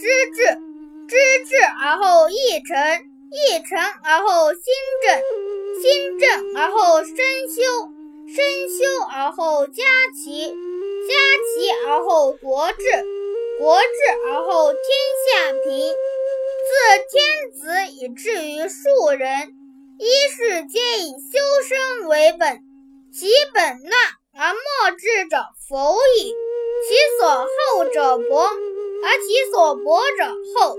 知至，知至而后意诚，意诚而后心正，心正而后身修，身修而后家齐，家齐而后国治，国治而后天下平。自天子以至于庶人，一是皆以修身为本，其本乱而末治者，否矣。其所厚者薄，而其所薄者厚，